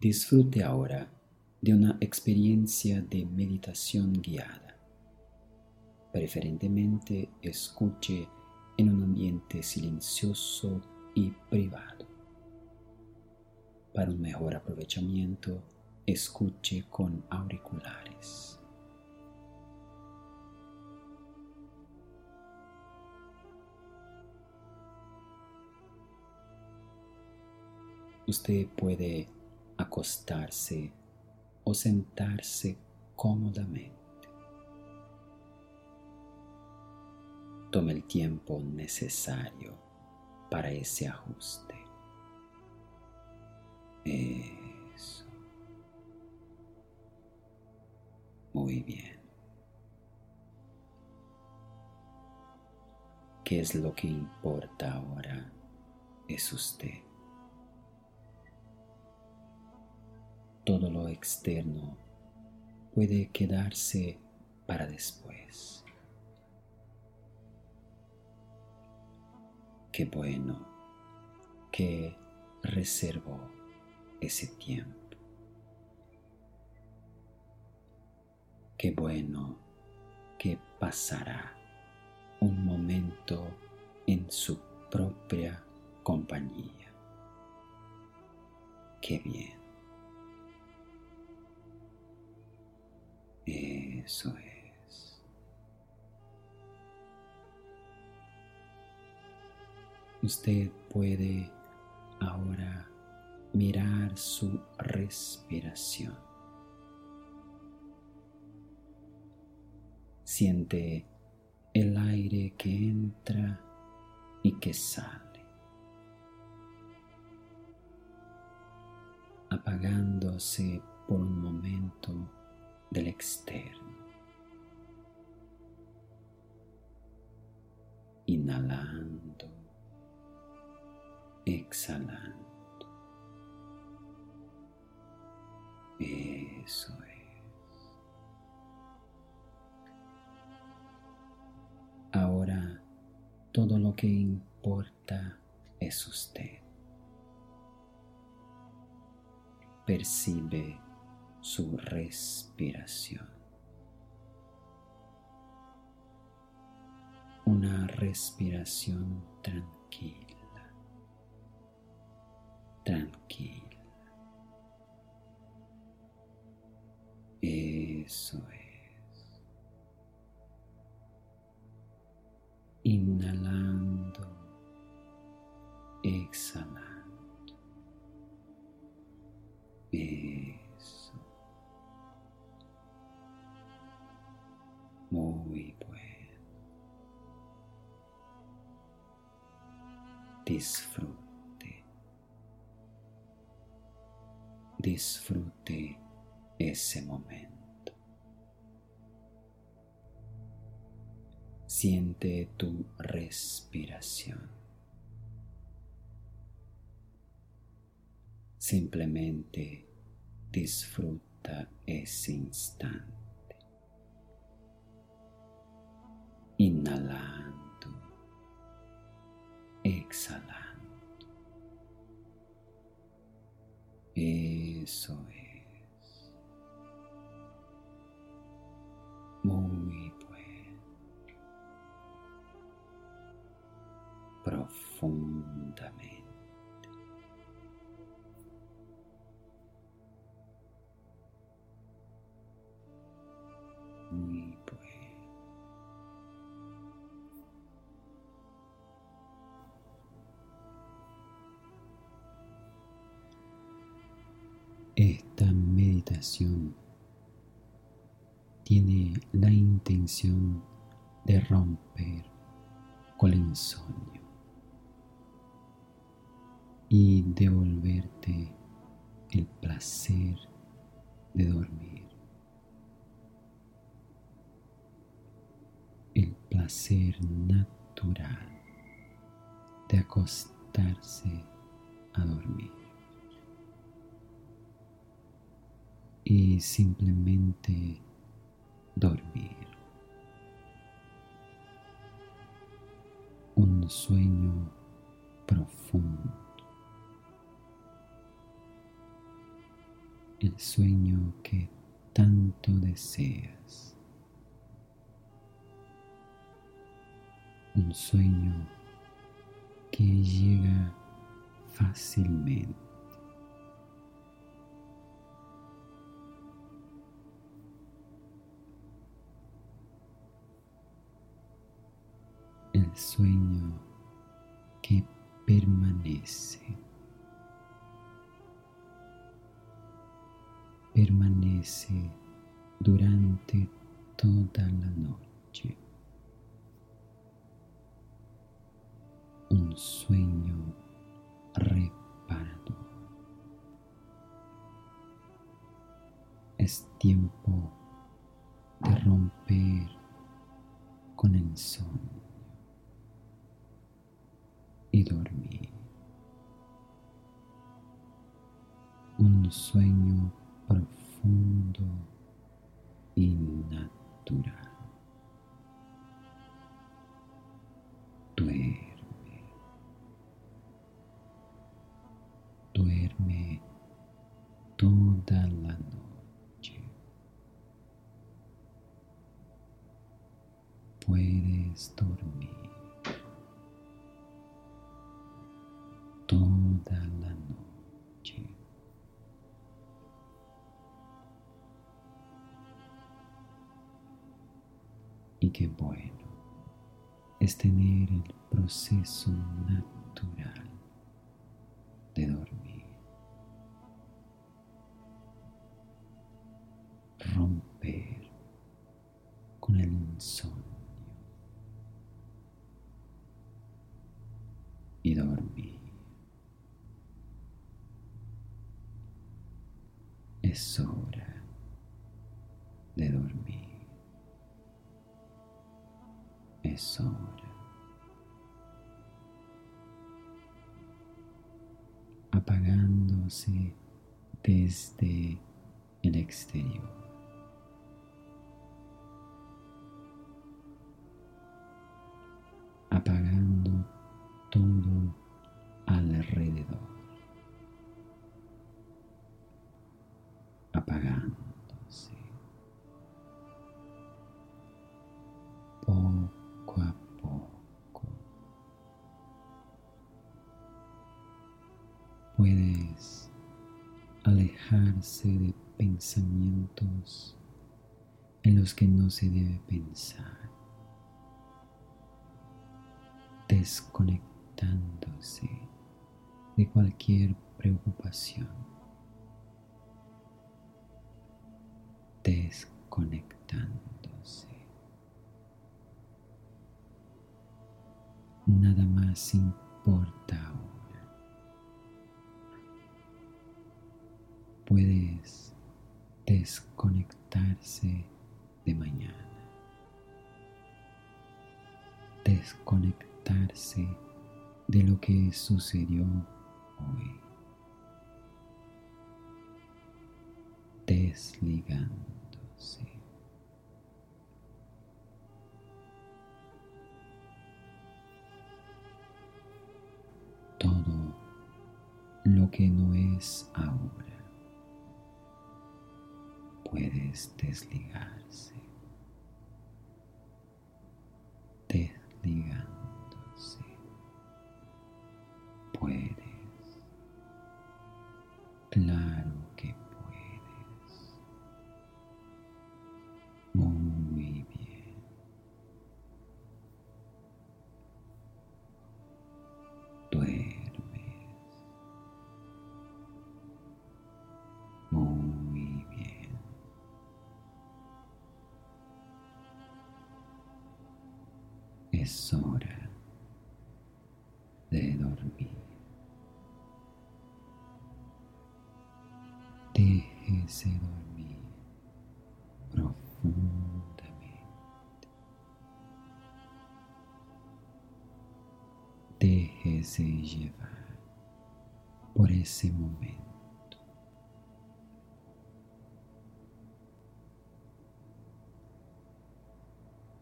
Disfrute ahora de una experiencia de meditación guiada. Preferentemente escuche en un ambiente silencioso y privado. Para un mejor aprovechamiento, escuche con auriculares. Usted puede acostarse o sentarse cómodamente. Tome el tiempo necesario para ese ajuste. Eso. Muy bien. ¿Qué es lo que importa ahora? Es usted. Todo lo externo puede quedarse para después. Qué bueno que reservó ese tiempo. Qué bueno que pasará un momento en su propia compañía. Qué bien. Eso es. Usted puede ahora mirar su respiración. Siente el aire que entra y que sale, apagándose por un momento del externo. Inhalando, exhalando. Eso es. Ahora todo lo que importa es usted. Percibe su respiración. Una respiración tranquila, tranquila. Eso Disfrute. Disfrute ese momento. Siente tu respiración. Simplemente disfruta ese instante. inhalando, exhalando. Eso es. Muy bueno. Profundamente. Esta meditación tiene la intención de romper con el insomnio y devolverte el placer de dormir, el placer natural de acostarse a dormir. Y simplemente dormir. Un sueño profundo. el sueño que tanto deseas. Un sueño que llega fácilmente. Sueño que permanece. Permanece durante toda la noche. Un sueño reparador. Es tiempo de romper con el sueño dormir. Un sueño profundo y natural. Duerme. Duerme toda la noche. Puedes dormir. Qué bueno es tener el proceso natural Apagándose desde el exterior. De pensamientos en los que no se debe pensar, desconectándose de cualquier preocupación. desconectándose. Nada más importa ahora. Puedes desconectarse de mañana. Desconectarse de lo que sucedió hoy. Desligando todo lo que no es ahora puedes desligarse, Es hora de dormir. Déjese dormir profundamente. Déjese llevar por ese momento.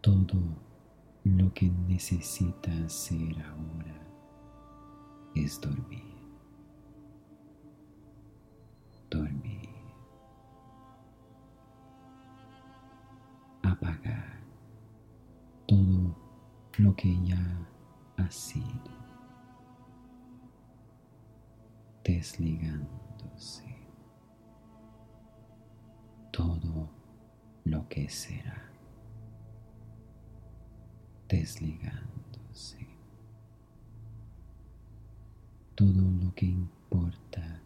Todo lo que necesita hacer ahora es dormir. Dormir. Apagar todo lo que ya ha sido. Desligándose. Todo lo que será desligándose todo lo que importa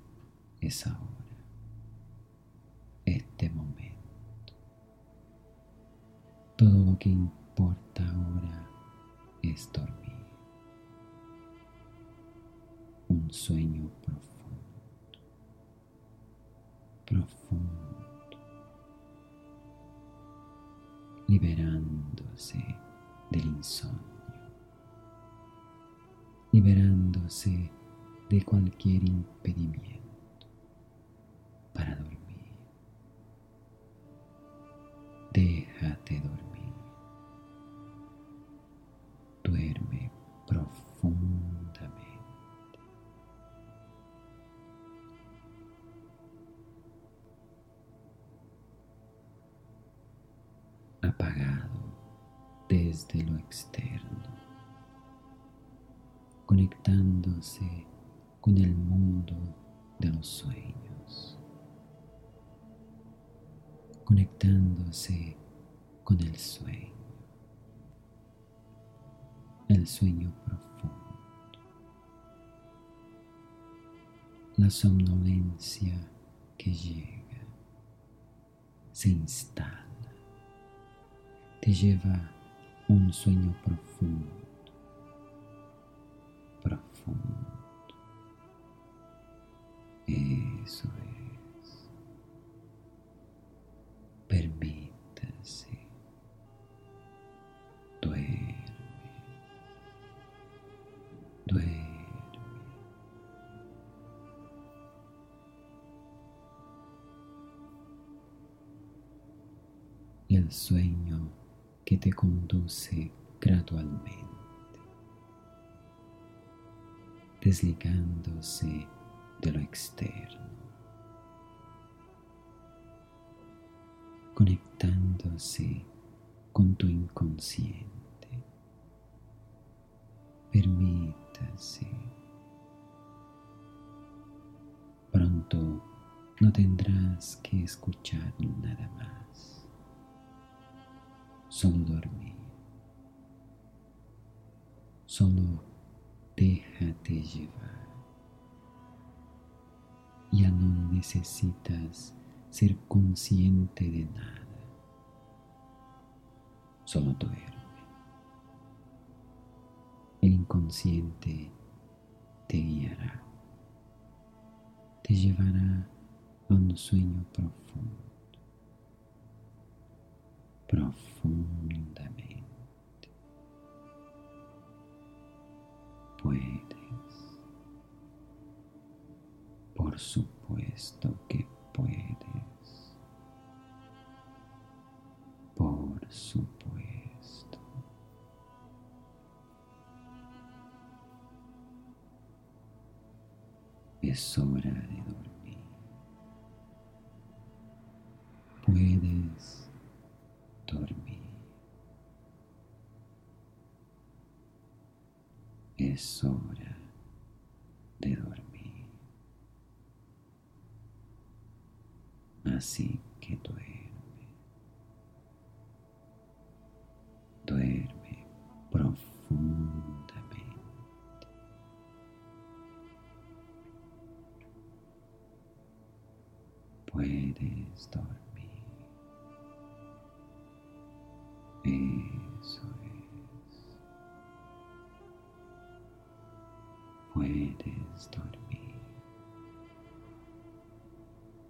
es ahora, este momento. Todo lo que importa ahora es dormir. Un sueño profundo, profundo, liberándose del insomnio, liberándose de cualquier impedimento conectándose con el mundo de los sueños, conectándose con el sueño, el sueño profundo, la somnolencia que llega, se instala, te lleva un sueño profundo, profundo. Eso es. Permítase. Duerme. Duerme. El sueño que te conduce gradualmente, desligándose de lo externo, conectándose con tu inconsciente. Permítase. Pronto no tendrás que escuchar nada más, solo dormir, solo déjate llevar ya no necesitas ser consciente de nada. Solo duerme. El inconsciente te guiará, te llevará a un sueño profundo, profundamente. Por supuesto que puedes. Por supuesto. Es hora de dormir. Puedes dormir. Es hora de dormir. Así que duerme. Duerme profundamente. Puedes dormir. Eso es. Puedes dormir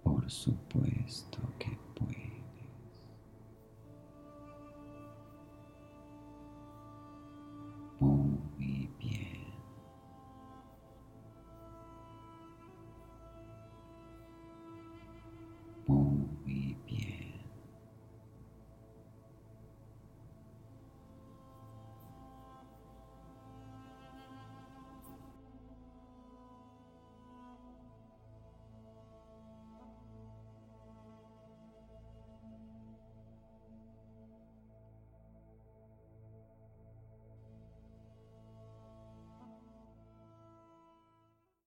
por supuesto Cristo.